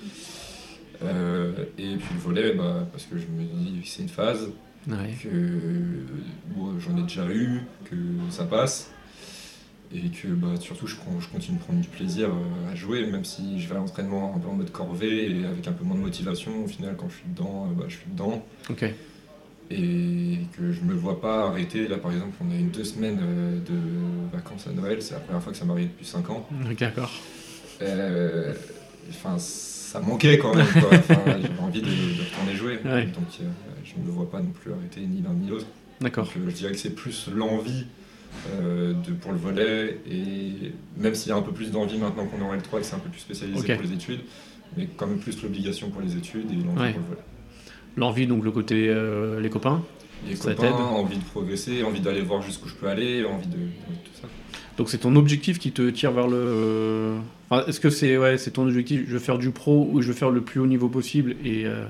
Speaker 2: Euh, et puis le volet, bah, parce que je me dis que c'est une phase, que j'en ai déjà eu, que ça passe, et que bah, surtout je, je continue de prendre du plaisir euh, à jouer, même si je vais à l'entraînement un peu en mode corvée et avec un peu moins de motivation. Au final, quand je suis dedans, bah, je suis dedans. Et que je me vois pas arrêter. Là, par exemple, on a eu deux semaines euh, de vacances à Noël, c'est la première fois que ça m'arrive depuis 5 ans.
Speaker 1: D'accord.
Speaker 2: Euh, enfin, ça manquait quand même. J'avais envie de, retourner jouer. Donc, euh, je ne me vois pas non plus arrêter ni l'un ni l'autre.
Speaker 1: D'accord.
Speaker 2: je dirais que c'est plus l'envie de, pour le volet, et même s'il y a un peu plus d'envie maintenant qu'on est en L3 et que c'est un peu plus spécialisé pour les études, mais quand même plus l'obligation pour les études et l'envie pour le volet.
Speaker 1: L'envie, donc le côté euh, les copains
Speaker 2: Les copains, envie de progresser, envie d'aller voir jusqu'où je peux aller, envie de, tout ça.
Speaker 1: Donc c'est ton objectif qui te tire vers le. Est-ce que c'est ouais, c'est ton objectif Je veux faire du pro ou je veux faire le plus haut niveau possible et euh,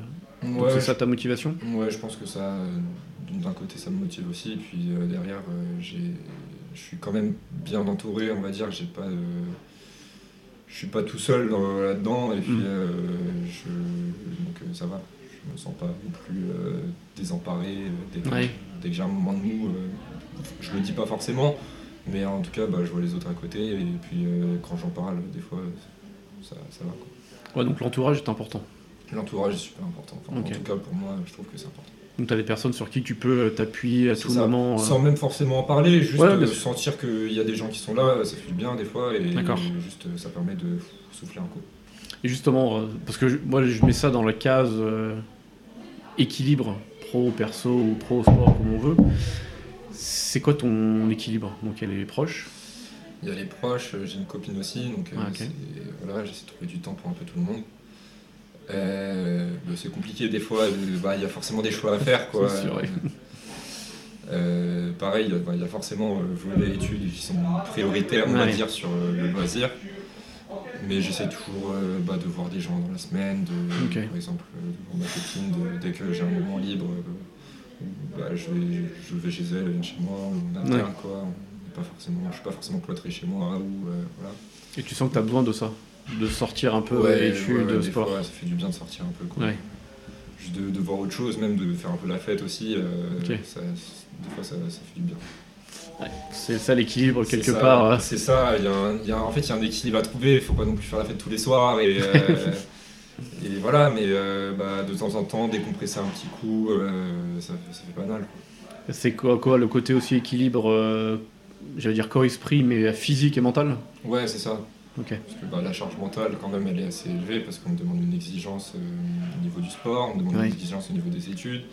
Speaker 1: c'est ça ta motivation?
Speaker 2: Ouais, je pense que ça, d'un côté, ça me motive aussi, et puis euh, derrière, je suis quand même bien entouré, on va dire. J'ai pas, je suis pas tout seul là-dedans, et puis mm. je, donc ça va je me sens pas non plus euh, désemparé euh, dès que, j'ai un moment de mou. Euh, je le dis pas forcément, mais en tout cas, bah, je vois les autres à côté et puis quand j'en parle, des fois, ça, va.
Speaker 1: Ouais, donc l'entourage est important.
Speaker 2: L'entourage est super important. En tout cas, pour moi, je trouve que c'est important.
Speaker 1: Donc tu as des personnes sur qui tu peux t'appuyer à tout moment.
Speaker 2: Sans même forcément en parler, juste sentir qu'il y a des gens qui sont là, ça fait du bien des fois et juste ça permet de souffler un coup.
Speaker 1: Et justement, parce que moi je mets ça dans la case équilibre pro, perso ou pro sport, comme on veut. C'est quoi ton équilibre? Donc elle est proche?
Speaker 2: Il y a les proches, j'ai une copine aussi, donc euh, ah, voilà, j'essaie de trouver du temps pour un peu tout le monde. Euh, bah, c'est compliqué des fois, bah, il y a forcément des choix à faire. Quoi. Euh, pareil, il y, a forcément les études qui sont prioritaires, on va dire, sur le loisir. Mais j'essaie toujours euh, bah, de voir des gens dans la semaine, de, par exemple, euh, de voir ma copine, dès que j'ai un moment libre, euh, bah, je, vais, je vais chez elle, elle vient chez moi, on alterne quoi. pas forcément, je suis pas forcément cloîtré chez moi. Ou, voilà.
Speaker 1: Et tu sens que tu as besoin de ça De sortir un peu ouais, études, de sport
Speaker 2: fois, Ça fait du bien de sortir un peu. Quoi. Juste de, de, voir autre chose, même de faire un peu la fête aussi. ça, des fois, ça, ça fait du bien
Speaker 1: c'est ça l'équilibre quelque part.
Speaker 2: C'est ça, il y, a en fait il y a un équilibre à trouver, il faut pas non plus faire la fête tous les soirs et, euh, voilà, mais euh, bah, de temps en temps décompresser un petit coup, euh, ça, fait pas mal.
Speaker 1: C'est quoi, quoi le côté aussi équilibre, j'allais dire corps-esprit, mais physique et mental?
Speaker 2: Ouais, c'est ça.
Speaker 1: Parce
Speaker 2: que bah, la charge mentale, quand même, elle est assez élevée parce qu'on me demande une exigence au niveau du sport, on me demande une exigence au niveau des études.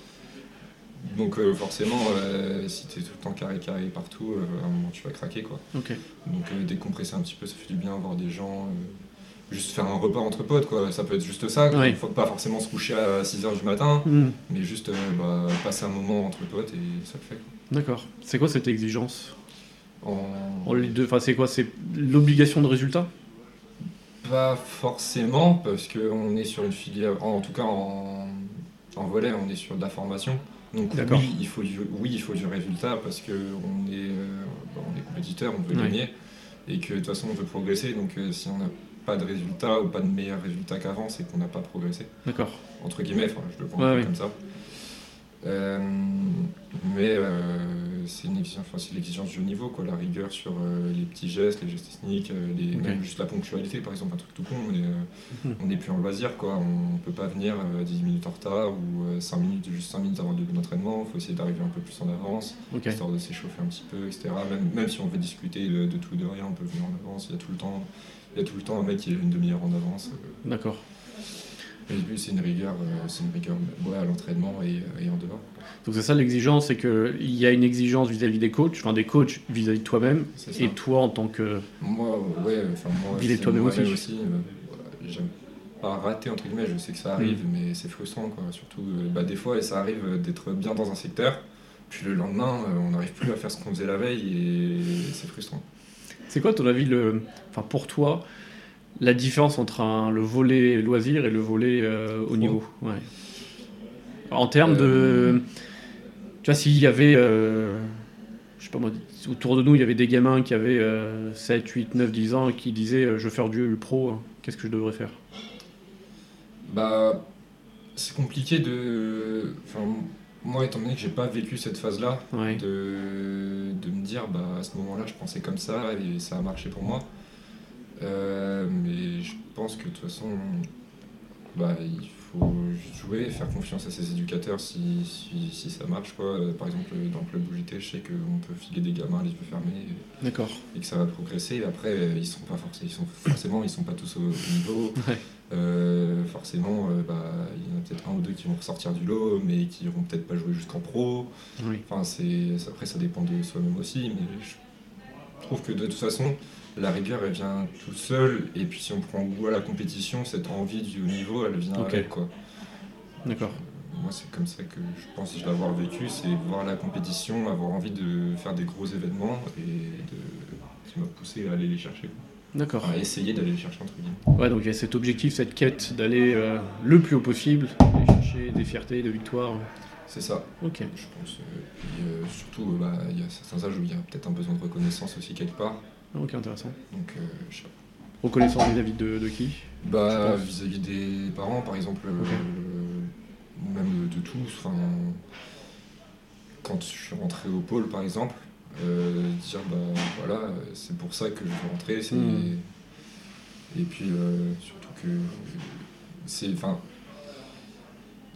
Speaker 2: Donc euh, forcément, euh, si tu es tout le temps carré carré partout, euh, à un moment tu vas craquer quoi.
Speaker 1: Donc
Speaker 2: décompresser un petit peu, ça fait du bien voir des gens. juste faire un repas entre potes quoi, ça peut être juste ça. Faut pas forcément se coucher à 6h du matin, mm. mais juste bah, passer un moment entre potes et ça le fait.
Speaker 1: D'accord. C'est quoi cette exigence en... les deux, c'est quoi? C'est l'obligation de résultat?
Speaker 2: Pas forcément, parce qu'on est sur une filière, en, tout cas en, en volet, on est sur de la formation. Donc oui il, faut du, oui, il faut du résultat parce qu'on est, euh, on est compétiteur, on veut gagner et que de toute façon on veut progresser. Donc euh, si on n'a pas de résultat ou pas de meilleur résultat qu'avant, c'est qu'on n'a pas progressé.
Speaker 1: D'accord.
Speaker 2: Entre guillemets, je le vois comme ça. Euh, mais c'est une exigence, l'exigence du haut niveau, quoi, la rigueur sur euh, les petits gestes, les gestes techniques, les, même juste la ponctualité, par exemple, un truc tout con, mais mhm. on n'est plus en loisir, quoi. On ne peut pas venir 10 minutes en retard ou 5 minutes, juste 5 minutes avant le début de l'entraînement. Il faut essayer d'arriver un peu plus en avance, histoire de s'échauffer un petit peu, etc. Même, même si on veut discuter de, tout et de rien, on peut venir en avance. Il y a tout le temps, il y a tout le temps un mec qui est une demi-heure en avance.
Speaker 1: D'accord.
Speaker 2: C'est une rigueur, euh, c'est une rigueur à l'entraînement et, et, en dehors.
Speaker 1: Donc c'est ça l'exigence, c'est qu'il y a une exigence vis-à-vis des coachs, enfin des coachs vis-à-vis de toi-même, et toi en tant que...
Speaker 2: Moi, ouais, enfin moi...
Speaker 1: Vis-à-vis de toi-même aussi.
Speaker 2: aussi euh, J'aime pas rater, entre guillemets, je sais que ça arrive, mm. mais c'est frustrant, quoi. Surtout, euh, bah, des fois, et ça arrive d'être bien dans un secteur, puis le lendemain, on n'arrive plus à faire ce qu'on faisait la veille, et c'est frustrant.
Speaker 1: C'est quoi ton avis, le... enfin, pour toi, la différence entre le volet loisir et le volet euh, haut niveau. Ouais. En termes de. Euh. Tu vois, s'il y avait. Euh, je sais pas moi, autour de nous, il y avait des gamins qui avaient 7, 8, 9, 10 ans et qui disaient Je veux faire du pro, hein. qu'est-ce que je devrais faire?
Speaker 2: Bah. C'est compliqué de. Enfin, moi, étant donné que j'ai pas vécu cette phase-là, de, de me dire bah, à ce moment-là, je pensais comme ça et ça a marché pour moi. Euh, mais je pense que de toute façon, bah, il faut jouer, faire confiance à ses éducateurs si, si, si ça marche. Quoi. Euh, par exemple, dans le club où j'étais, je sais qu'on peut filer des gamins les yeux fermés.
Speaker 1: D'accord.
Speaker 2: Et que ça va progresser. Après, ils sont pas forcément, ils sont, forcément, ils sont pas tous au, niveau. Euh, forcément, bah, il y en a peut-être un ou deux qui vont ressortir du lot, mais qui n'iront peut-être pas jouer jusqu'en pro. Enfin, c'est, après, ça dépend de soi-même aussi. Mais je trouve que de toute façon, la rigueur, elle vient tout seul. Et puis si on prend goût à la compétition, cette envie du haut niveau, elle vient avec. Quoi.
Speaker 1: D'accord.
Speaker 2: Euh, moi, c'est comme ça que je pense que je l'avoir vécu, c'est voir la compétition, avoir envie de faire des gros événements et de, qui m'a poussé à aller les chercher.
Speaker 1: D'accord.
Speaker 2: À essayer d'aller les chercher entre guillemets.
Speaker 1: Ouais, donc il y a cet objectif, cette quête d'aller euh, le plus haut possible, aller chercher des fiertés, des victoires.
Speaker 2: C'est ça.
Speaker 1: Ok.
Speaker 2: Je pense. Euh, surtout, bah, il y a certains âges où il y a peut-être un besoin de reconnaissance aussi quelque part.
Speaker 1: Ok, intéressant.
Speaker 2: Donc, euh, je
Speaker 1: Reconnaissant vis-à-vis de, de, qui?
Speaker 2: Bah, vis-à-vis des parents, par exemple, euh, même de tous. Enfin, quand je suis rentré au pôle, par exemple, euh, dire bah voilà, c'est pour ça que je veux rentrer. Hmm. Et puis surtout que c'est, enfin,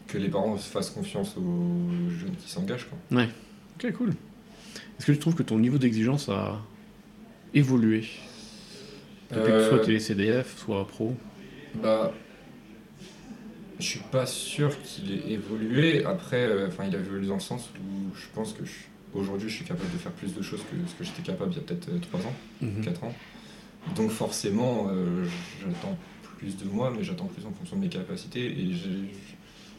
Speaker 2: que les parents fassent confiance aux jeunes qui s'engagent. Quoi.
Speaker 1: Ouais. Ok, cool. Est-ce que tu trouves que ton niveau d'exigence a évolué Depuis que soit tu es CDF, soit pro
Speaker 2: Bah. Je suis pas sûr qu'il ait évolué. Après, euh, enfin, il a évolué dans le sens où je pense que aujourd'hui, je suis capable de faire plus de choses que ce que j'étais capable il y a peut-être 3 euh, ans, 4 mhm. ans. Donc forcément, euh, j'attends plus de moi, mais j'attends plus en fonction de mes capacités. Et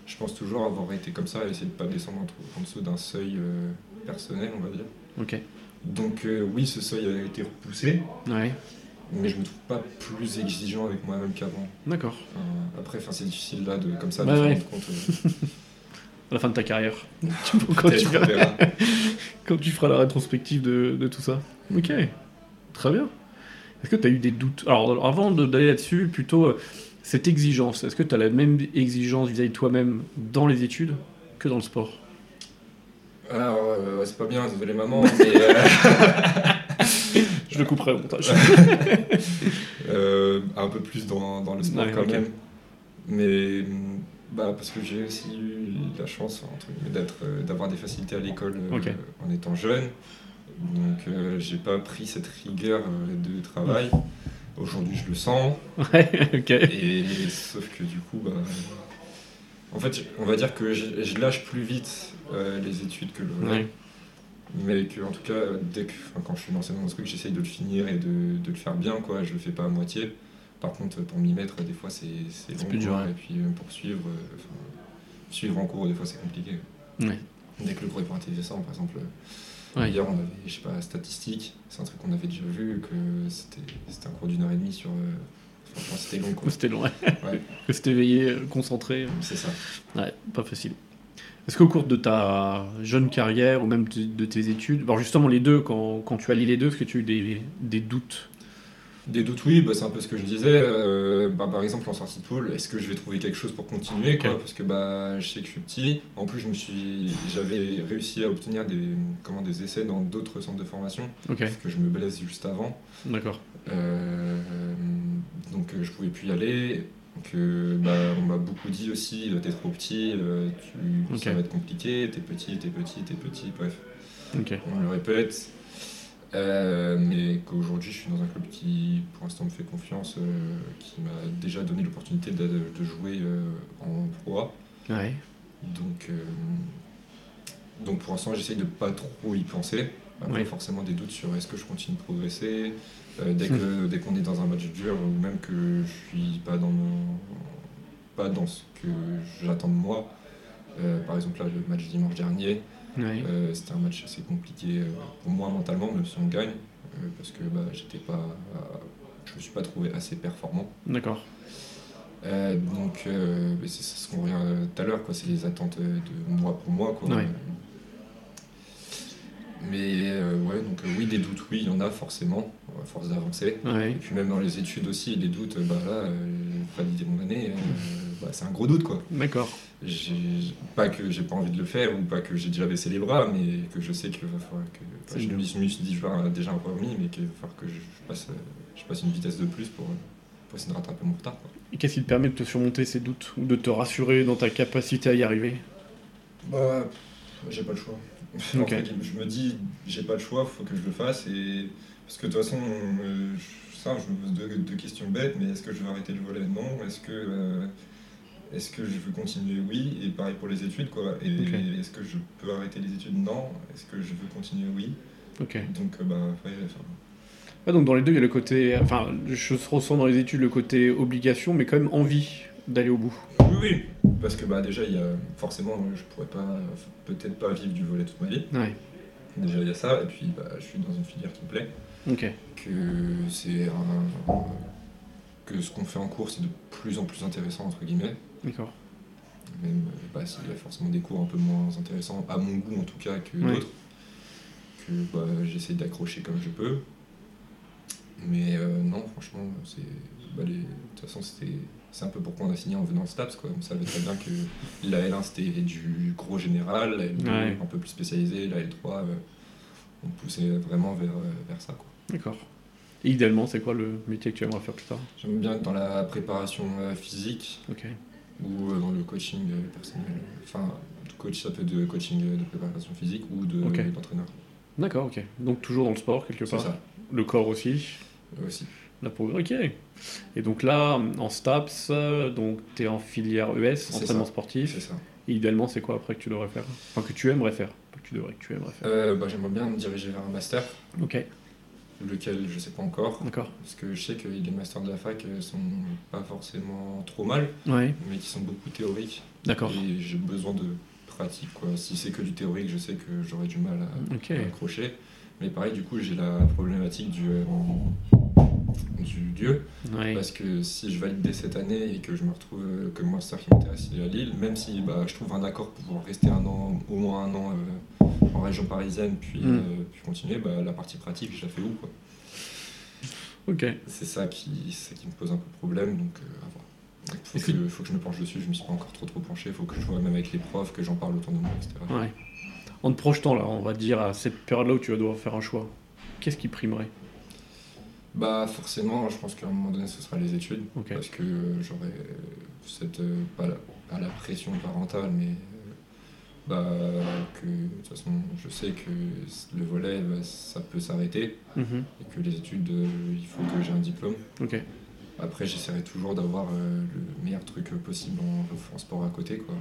Speaker 2: je pense toujours avoir été comme ça, essayer de pas descendre en, en dessous d'un seuil personnel, on va dire.
Speaker 1: Ok.
Speaker 2: Donc euh, oui, ce seuil a été repoussé.
Speaker 1: Ouais.
Speaker 2: Mais je me trouve pas plus exigeant avec moi-même qu'avant.
Speaker 1: D'accord.
Speaker 2: après, c'est difficile là de comme ça de se rendre compte.
Speaker 1: Euh. à la fin de ta carrière. quand, tu quand, tu feras la rétrospective de, de, tout ça. Ok. Très bien. Est-ce que tu as eu des doutes? Alors, avant d'aller là-dessus, plutôt euh, cette exigence, est-ce que tu as la même exigence vis-à-vis de toi-même dans les études que dans le sport?
Speaker 2: Alors, euh, c'est pas bien, désolé maman, mais. Euh,
Speaker 1: Je le couperai au montage.
Speaker 2: Euh, un peu plus dans, dans le sport quand même. Mais bah, parce que j'ai aussi eu la chance d'avoir des facilités à l'école en étant jeune. Donc j'ai pas pris cette rigueur de travail. Aujourd'hui je le sens.
Speaker 1: Ouais, ok.
Speaker 2: Et, sauf que du coup, bah, en fait, on va dire que je, lâche plus vite euh, les études que le vrai. Mais que, en tout cas, dès que, quand je suis lancé dans un truc, j'essaye de le finir et de, de, le faire bien, quoi. Je le fais pas à moitié. Par contre, pour m'y mettre, des fois, c'est long.
Speaker 1: Plus dur,
Speaker 2: Et puis, pour suivre, euh, suivre en cours, des fois, c'est compliqué. Dès que le cours est pour intéressant, par exemple, hier, on avait, je sais pas, statistique. C'est un truc qu'on avait déjà vu, que c'était un cours d'une heure et demie sur. Euh, c'était long.
Speaker 1: C'était long, ouais. Rester éveillé, euh, concentré.
Speaker 2: C'est ça.
Speaker 1: Ouais, pas facile. Est-ce qu'au cours de ta jeune carrière ou même de, tes études, alors justement les deux, quand, quand tu allies les deux, est-ce que tu as eu des, des doutes
Speaker 2: Des doutes, oui, bah, c'est un peu ce que je disais. Euh, bah, par exemple, en sortie de poule, est-ce que je vais trouver quelque chose pour continuer quoi? Parce que bah, je sais que je suis petit. En plus, je me suis, j'avais réussi à obtenir des, comment, des essais dans d'autres centres de formation. Parce que je me blesse juste avant.
Speaker 1: D'accord.
Speaker 2: Euh, donc, je pouvais plus y aller. Que, bah, on m'a beaucoup dit aussi, t'es trop petit, tu, ça va être compliqué, t'es petit, t'es petit, t'es petit, bref. On le répète. Euh, mais qu'aujourd'hui je suis dans un club qui pour l'instant me fait confiance, euh, qui m'a déjà donné l'opportunité de, jouer euh, en Pro
Speaker 1: Ouais.
Speaker 2: Donc, donc pour l'instant j'essaye de pas trop y penser. Après forcément des doutes sur est-ce que je continue de progresser. dès que dès qu'on est dans un match dur ou même que je suis pas dans pas dans ce que j'attends de moi. par exemple là le match dimanche dernier, euh, c'était un match assez compliqué euh, pour moi mentalement, même si on gagne, euh, parce que bah, j'étais pas, je me suis pas trouvé assez performant.
Speaker 1: D'accord.
Speaker 2: donc c'est ce qu'on revient tout à l'heure, quoi. C'est les attentes de moi pour moi, quoi. Mais ouais, donc oui, des doutes, oui, il y en a forcément, à force d'avancer. Et puis même dans les études aussi, les doutes, bah là, valider mon année, bah, c'est un gros doute, quoi.
Speaker 1: D'accord
Speaker 2: pas que j'ai pas envie de le faire ou pas que j'ai déjà baissé les bras, mais que je sais qu'il va falloir que. je, me suis dit, je vais déjà un peu remis, mais qu'il va falloir que je passe, je passe une vitesse de plus pour, pour essayer de rattraper mon retard.
Speaker 1: Et qu'est-ce qui te permet de te surmonter ces doutes ou de te rassurer dans ta capacité à y arriver?
Speaker 2: Bah, j'ai pas le choix. je me dis, j'ai pas le choix, faut que je le fasse. Et... Parce que de toute façon, euh, ça, je me pose deux, questions bêtes, mais est-ce que je vais arrêter le volet? Non. Est-ce que. Euh, est-ce que je veux continuer? Oui. Et pareil pour les études, quoi. Et est-ce que je peux arrêter les études? Non. Est-ce que je veux continuer? Oui.
Speaker 1: Ok.
Speaker 2: Donc, euh, bah,
Speaker 1: ah, donc dans les deux, il y a le côté. Enfin, je ressens dans les études le côté obligation, mais quand même envie d'aller au bout.
Speaker 2: Oui, oui. Parce que bah, déjà, il y a forcément, je pourrais pas, peut-être pas vivre du volet toute ma vie.
Speaker 1: Ouais.
Speaker 2: Déjà, il y a ça. Et puis, bah, je suis dans une filière qui me plaît.
Speaker 1: Ok.
Speaker 2: Que c'est un, que ce qu'on fait en cours, c'est de plus en plus intéressant, entre guillemets.
Speaker 1: D'accord.
Speaker 2: Même euh, bah, s'il y a forcément des cours un peu moins intéressants, à mon goût en tout cas, que d'autres, que bah, j'essaie d'accrocher comme je peux. Mais euh, non, franchement, c'est. Bah, de toute façon, c'est un peu pourquoi on a signé en venant en STAPS. Quoi. On savait très bien que la L1 c'était du gros général, la L2 un peu plus spécialisé, la L3 euh, on poussait vraiment vers, vers ça.
Speaker 1: D'accord. idéalement, c'est quoi le métier que tu aimerais faire plus tard?
Speaker 2: J'aime bien être dans la préparation physique.
Speaker 1: Ok
Speaker 2: ou euh, dans le coaching euh, personnel. Enfin, coach, ça peut être de coaching euh, de préparation physique ou d'entraîneur.
Speaker 1: D'accord, ok. Donc toujours dans le sport quelque part.
Speaker 2: Ça.
Speaker 1: Le corps aussi.
Speaker 2: Aussi.
Speaker 1: La ok. Et donc là, en STAPS, donc tu es en filière ES, entraînement sportif.
Speaker 2: C'est ça.
Speaker 1: Et idéalement, c'est quoi après que tu devrais faire? Enfin, que tu aimerais faire? Pas que tu devrais, que tu aimerais faire?
Speaker 2: bah, J'aimerais bien me diriger vers un master.
Speaker 1: Ok
Speaker 2: lequel je sais pas encore.
Speaker 1: D'accord.
Speaker 2: Parce que je sais que les masters de la fac euh, sont pas forcément trop mal,
Speaker 1: mais
Speaker 2: qui sont beaucoup théoriques.
Speaker 1: D'accord.
Speaker 2: Et j'ai besoin de pratique. Quoi. Si c'est que du théorique, je sais que j'aurais du mal à, accrocher. Mais pareil, du coup, j'ai la problématique du, euh, du Dieu. Parce que si je valide dès cette année et que je me retrouve euh, comme master qui m'intéresse à Lille, même si bah, je trouve un accord pour rester un an, au moins un an en région parisienne, puis, mm. euh, puis continuer, bah, la partie pratique, je la fais où quoi.
Speaker 1: Ok.
Speaker 2: C'est ça qui, ça qui me pose un peu de problème, donc euh, à voir. Il faut, que, faut que je me penche dessus, je ne me suis pas encore trop trop penché, il faut que je vois même avec les profs, que j'en parle autour de moi, etc.
Speaker 1: Ouais. En te projetant là, on va dire à cette période-là où tu vas devoir faire un choix, qu'est-ce qui primerait?
Speaker 2: Bah forcément, je pense qu'à un moment donné, ce sera les études, parce que j'aurai cette, euh, pas pas la pression parentale, mais bah, que de toute façon, je sais que le volet, bah, ça peut s'arrêter
Speaker 1: mhm.
Speaker 2: et que les études, euh, il faut que j'ai un diplôme. Après, j'essaierai toujours d'avoir euh, le meilleur truc possible en, sport à côté. Quoi.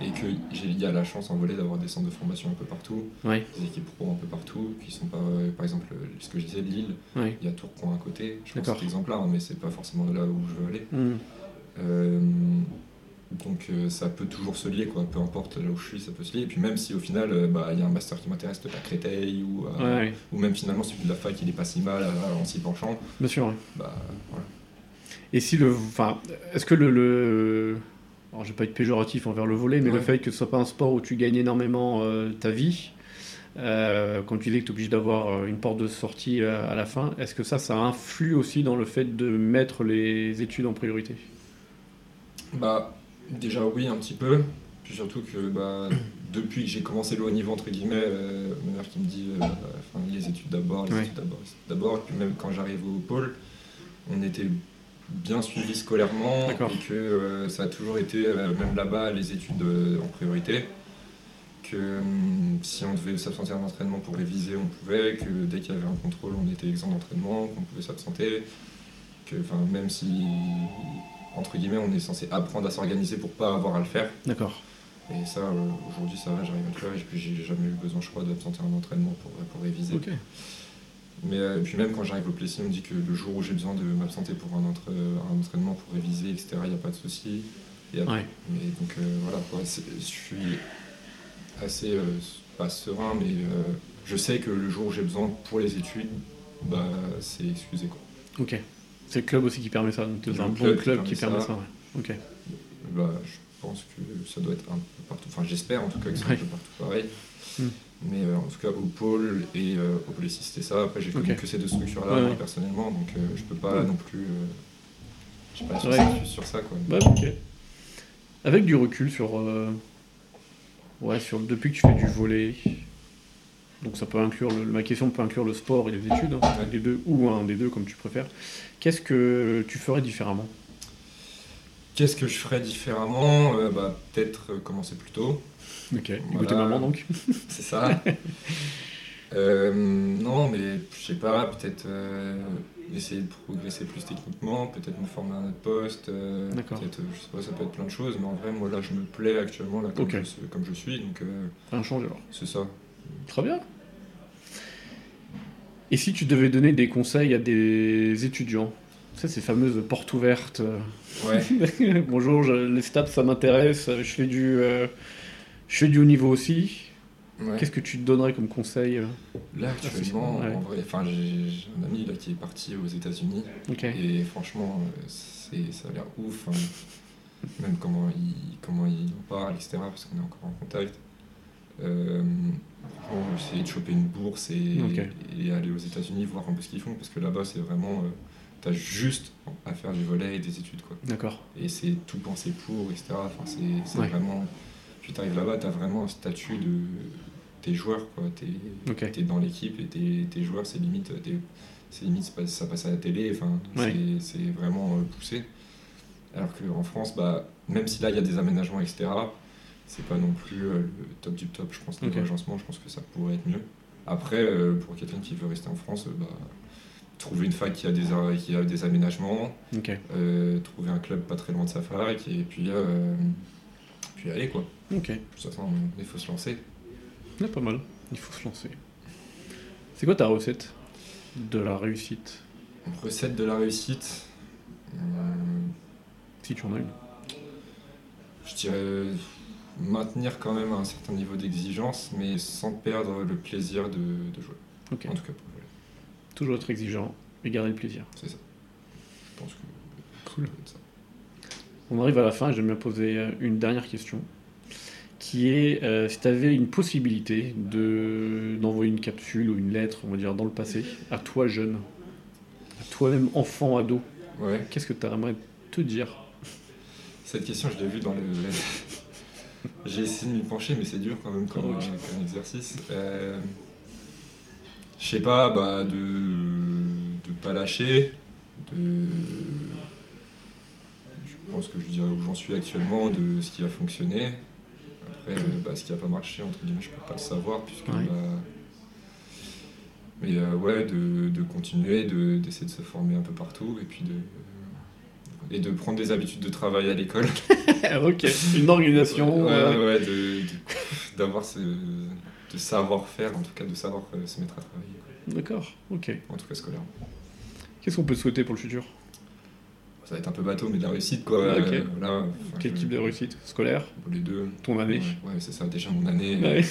Speaker 2: Et qu'il y a la chance en volet d'avoir des centres de formation un peu partout, des équipes pro un peu partout, qui sont pas, euh, par exemple, ce que je disais, Lille, il y a Tourcoing à côté. Je pense que c'est exemplaire, hein, mais c'est pas forcément là où je veux aller.
Speaker 1: Mhm.
Speaker 2: Donc euh, ça peut toujours se lier, quoi. peu importe là où je suis, ça peut se lier. Et puis même si au final, euh, bah, il y a un master qui m'intéresse de la Créteil, ou, euh, ou même finalement celui de la fac, il est pas si mal en s'y penchant.
Speaker 1: Bien sûr.
Speaker 2: Bah, voilà.
Speaker 1: Et si le... Enfin, est-ce que le... le... Alors, je vais pas être péjoratif envers le volet, mais le fait que ce soit pas un sport où tu gagnes énormément ta vie, quand tu disais que tu es obligé d'avoir une porte de sortie à la fin, est-ce que ça, ça influe aussi dans le fait de mettre les études en priorité?
Speaker 2: Bah, déjà oui, un petit peu. Puis surtout que bah, depuis que j'ai commencé le haut niveau, entre guillemets, ma mère qui me dit les études d'abord, les études d'abord, d'abord. Puis même quand j'arrive au pôle, on était bien suivi scolairement et que euh, ça a toujours été, euh, même là-bas, les études euh, en priorité. Que si on devait s'absenter d'un entraînement pour réviser, on pouvait, que dès qu'il y avait un contrôle, on était exempt d'entraînement, qu'on pouvait s'absenter. Que même si, entre guillemets, on est censé apprendre à s'organiser pour pas avoir à le faire.
Speaker 1: D'accord.
Speaker 2: Et ça, aujourd'hui, ça va, j'arrive à le faire. Et puis, j'ai jamais eu besoin, je crois, d'absenter un entraînement pour, pour réviser. Mais euh, puis même quand j'arrive au Plessis, on me dit que le jour où j'ai besoin de m'absenter pour un, un, entraînement, pour réviser, etc., il n'y a pas de souci. Mais donc euh, voilà, je suis assez, euh, pas serein, mais je sais que le jour où j'ai besoin pour les études, bah, c'est excusé. Quoi.
Speaker 1: Ok. C'est le club aussi qui permet ça, c'est un bon club, qui permet, ça. Ok.
Speaker 2: Bah, je pense que ça doit être un peu partout, enfin j'espère en tout cas que c'est un peu partout pareil. Hmm. Mais euh, en tout cas, au pôle et euh, au Plessis, c'était ça. Après, j'ai connu que ces deux structures-là, personnellement, donc euh, je peux pas non plus. je sais pas sur, sur, ça, quoi.
Speaker 1: ok. Avec du recul sur. Ouais, sur depuis que tu fais du volet. Donc ça peut inclure le, ma question peut inclure le sport et les études, hein, des deux ou un des deux comme tu préfères. Qu'est-ce que tu ferais différemment?
Speaker 2: Qu'est-ce que je ferais différemment? Bah, Peut-être commencer plus tôt.
Speaker 1: Ok, écoutez maman donc.
Speaker 2: C'est ça. Euh, non, mais je sais pas, peut-être euh, essayer de progresser plus techniquement, peut-être me former à un autre poste. Euh, D'accord. Peut-être, je sais pas, ça peut être plein de choses, mais en vrai, moi là, je me plais actuellement là, comme, je, comme je suis. Donc,
Speaker 1: Rien change alors.
Speaker 2: C'est ça.
Speaker 1: Très bien. Et si tu devais donner des conseils à des étudiants? Ça, ces fameuses portes ouvertes. Ouais. Bonjour, les stats, ça m'intéresse. Je fais du, je fais du haut niveau aussi. Qu'est-ce que tu te donnerais comme conseil euh?
Speaker 2: Là, actuellement, en vrai, enfin, j'ai un ami là, qui est parti aux États-Unis. Et franchement, euh, c'est, ça a l'air ouf. Hein. Même comment il, comment il en parle, etc. Parce qu'on est encore en contact. Euh, essayer de choper une bourse et, et aller aux États-Unis voir un peu ce qu'ils font. Parce que là-bas, c'est vraiment. tu as juste à faire du volet et des études. Quoi.
Speaker 1: D'accord.
Speaker 2: Et c'est tout pensé pour, etc. Enfin, c'est, vraiment puis tu arrives là-bas, tu as vraiment un statut de tes joueurs. Tu es, dans l'équipe et tes, tes joueurs, c'est limite, limite ça passe à la télé. Enfin, C'est vraiment euh, poussé. Alors qu'en France, bah, même si là il y a des aménagements, etc., c'est pas non plus euh, le top du top. Je pense que l'agencement, je pense que ça pourrait être mieux. Après, euh, pour quelqu'un qui veut rester en France, bah, trouver une fac qui a des, qui a des aménagements, trouver un club pas très loin de sa fac, et puis, puis aller quoi.
Speaker 1: Ok. De
Speaker 2: toute façon, il faut se lancer.
Speaker 1: Ouais, pas mal. Il faut se lancer. C'est quoi ta recette de la réussite?
Speaker 2: Recette de la réussite
Speaker 1: euh, Si tu en as une.
Speaker 2: Je dirais maintenir quand même un certain niveau d'exigence, mais sans perdre le plaisir de, jouer. En tout cas,
Speaker 1: Toujours être exigeant et garder le plaisir.
Speaker 2: C'est ça. Je pense que.
Speaker 1: Cool. On arrive à la fin et j'aime bien poser une dernière question qui est euh, si tu avais une possibilité de, d'envoyer une capsule ou une lettre, on va dire, dans le passé, à toi jeune, à toi-même enfant, ado,
Speaker 2: ouais.
Speaker 1: qu'est-ce que tu aimerais te dire?
Speaker 2: Cette question, je l'ai vue dans le. J'ai essayé de m'y pencher, mais c'est dur quand même comme, exercice. Euh, je sais pas, bah, de ne pas lâcher, de je pense que je dirais où j'en suis actuellement, de ce qui a fonctionné, après, bah, ce qui n'a pas marché, entre guillemets, je ne peux pas le savoir, puisque. Bah, mais euh, ouais, de, de continuer, d'essayer de, se former un peu partout, et puis de. Et de prendre des habitudes de travail à l'école.
Speaker 1: ok, une organisation.
Speaker 2: Ouais, ouais, d'avoir ce de savoir-faire, en tout cas de savoir euh, se mettre à travailler.
Speaker 1: D'accord, ok.
Speaker 2: En tout cas scolaire.
Speaker 1: Qu'est-ce qu'on peut souhaiter pour le futur?
Speaker 2: Ça va être un peu bateau, mais de la réussite, quoi. Euh,
Speaker 1: Quel type de réussite? Scolaire?
Speaker 2: Les deux.
Speaker 1: Ton année?
Speaker 2: Ouais, c'est ça, déjà mon année.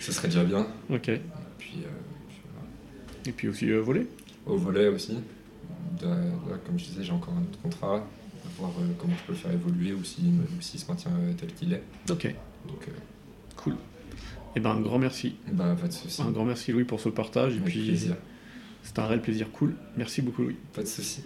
Speaker 2: ce serait déjà bien.
Speaker 1: Ok. Et
Speaker 2: puis,
Speaker 1: euh, Et puis aussi euh, voler?
Speaker 2: Au volet aussi. Comme je disais, j'ai encore un autre contrat. À voir comment je peux le faire évoluer ou s'il si, se maintient tel qu'il est.
Speaker 1: Ok.
Speaker 2: Donc,
Speaker 1: cool. Et eh ben un grand merci.
Speaker 2: Bah, pas de souci.
Speaker 1: Un grand merci Louis pour ce partage. et puis, c'est un réel plaisir. Cool. Merci beaucoup Louis.
Speaker 2: Pas de souci.